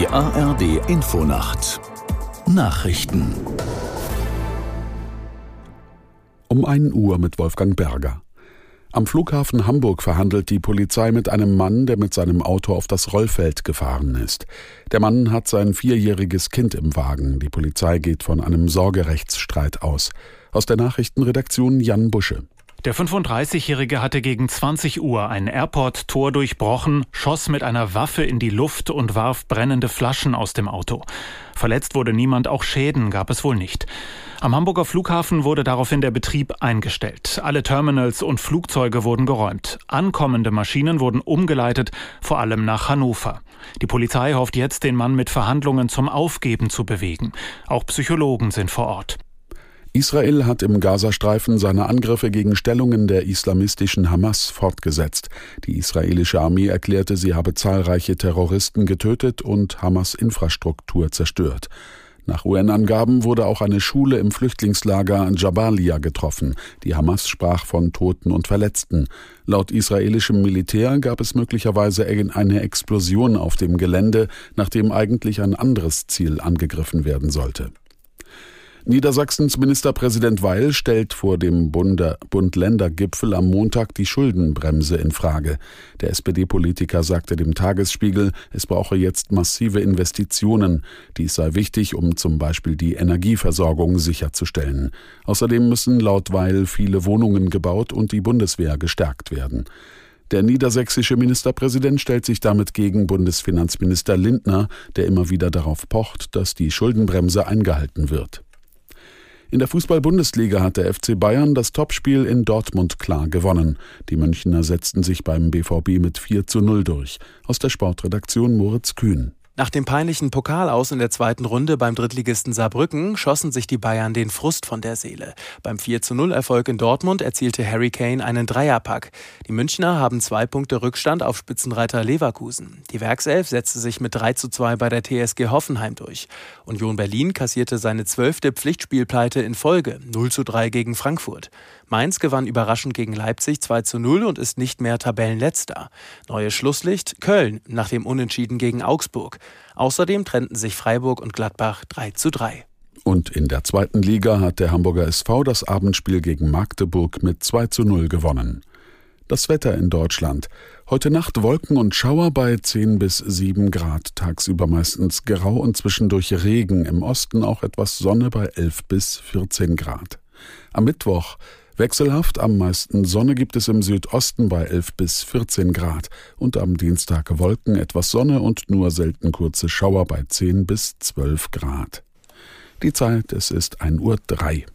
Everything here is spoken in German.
Die ARD Infonacht Nachrichten Um 1 Uhr mit Wolfgang Berger. Am Flughafen Hamburg verhandelt die Polizei mit einem Mann, der mit seinem Auto auf das Rollfeld gefahren ist. Der Mann hat sein vierjähriges Kind im Wagen. Die Polizei geht von einem Sorgerechtsstreit aus. Aus der Nachrichtenredaktion Jan Busche. Der 35-Jährige hatte gegen 20 Uhr ein Airport-Tor durchbrochen, schoss mit einer Waffe in die Luft und warf brennende Flaschen aus dem Auto. Verletzt wurde niemand, auch Schäden gab es wohl nicht. Am Hamburger Flughafen wurde daraufhin der Betrieb eingestellt. Alle Terminals und Flugzeuge wurden geräumt. Ankommende Maschinen wurden umgeleitet, vor allem nach Hannover. Die Polizei hofft jetzt, den Mann mit Verhandlungen zum Aufgeben zu bewegen. Auch Psychologen sind vor Ort. Israel hat im Gazastreifen seine Angriffe gegen Stellungen der islamistischen Hamas fortgesetzt. Die israelische Armee erklärte, sie habe zahlreiche Terroristen getötet und Hamas Infrastruktur zerstört. Nach UN-Angaben wurde auch eine Schule im Flüchtlingslager Jabalia getroffen. Die Hamas sprach von Toten und Verletzten. Laut israelischem Militär gab es möglicherweise eine Explosion auf dem Gelände, nachdem eigentlich ein anderes Ziel angegriffen werden sollte. Niedersachsens Ministerpräsident Weil stellt vor dem Bund-Länder-Gipfel am Montag die Schuldenbremse in Frage. Der SPD-Politiker sagte dem Tagesspiegel, es brauche jetzt massive Investitionen. Dies sei wichtig, um zum Beispiel die Energieversorgung sicherzustellen. Außerdem müssen laut Weil viele Wohnungen gebaut und die Bundeswehr gestärkt werden. Der niedersächsische Ministerpräsident stellt sich damit gegen Bundesfinanzminister Lindner, der immer wieder darauf pocht, dass die Schuldenbremse eingehalten wird. In der Fußball-Bundesliga hat der FC Bayern das Topspiel in Dortmund klar gewonnen. Die Münchner setzten sich beim BVB mit 4 zu 0 durch. Aus der Sportredaktion Moritz Kühn. Nach dem peinlichen Pokal aus in der zweiten Runde beim Drittligisten Saarbrücken schossen sich die Bayern den Frust von der Seele. Beim 4 zu 0 Erfolg in Dortmund erzielte Harry Kane einen Dreierpack. Die Münchner haben zwei Punkte Rückstand auf Spitzenreiter Leverkusen. Die Werkself setzte sich mit 3 zu 2 bei der TSG Hoffenheim durch. Union Berlin kassierte seine zwölfte Pflichtspielpleite in Folge, 0 zu 3 gegen Frankfurt. Mainz gewann überraschend gegen Leipzig 2 zu 0 und ist nicht mehr Tabellenletzter. Neue Schlusslicht Köln nach dem Unentschieden gegen Augsburg. Außerdem trennten sich Freiburg und Gladbach 3 zu 3. Und in der zweiten Liga hat der Hamburger SV das Abendspiel gegen Magdeburg mit 2 zu 0 gewonnen. Das Wetter in Deutschland. Heute Nacht Wolken und Schauer bei 10 bis 7 Grad, tagsüber meistens grau und zwischendurch Regen, im Osten auch etwas Sonne bei 11 bis 14 Grad. Am Mittwoch Wechselhaft am meisten Sonne gibt es im Südosten bei 11 bis 14 Grad und am Dienstag Wolken, etwas Sonne und nur selten kurze Schauer bei 10 bis 12 Grad. Die Zeit, es ist 1 Uhr 3.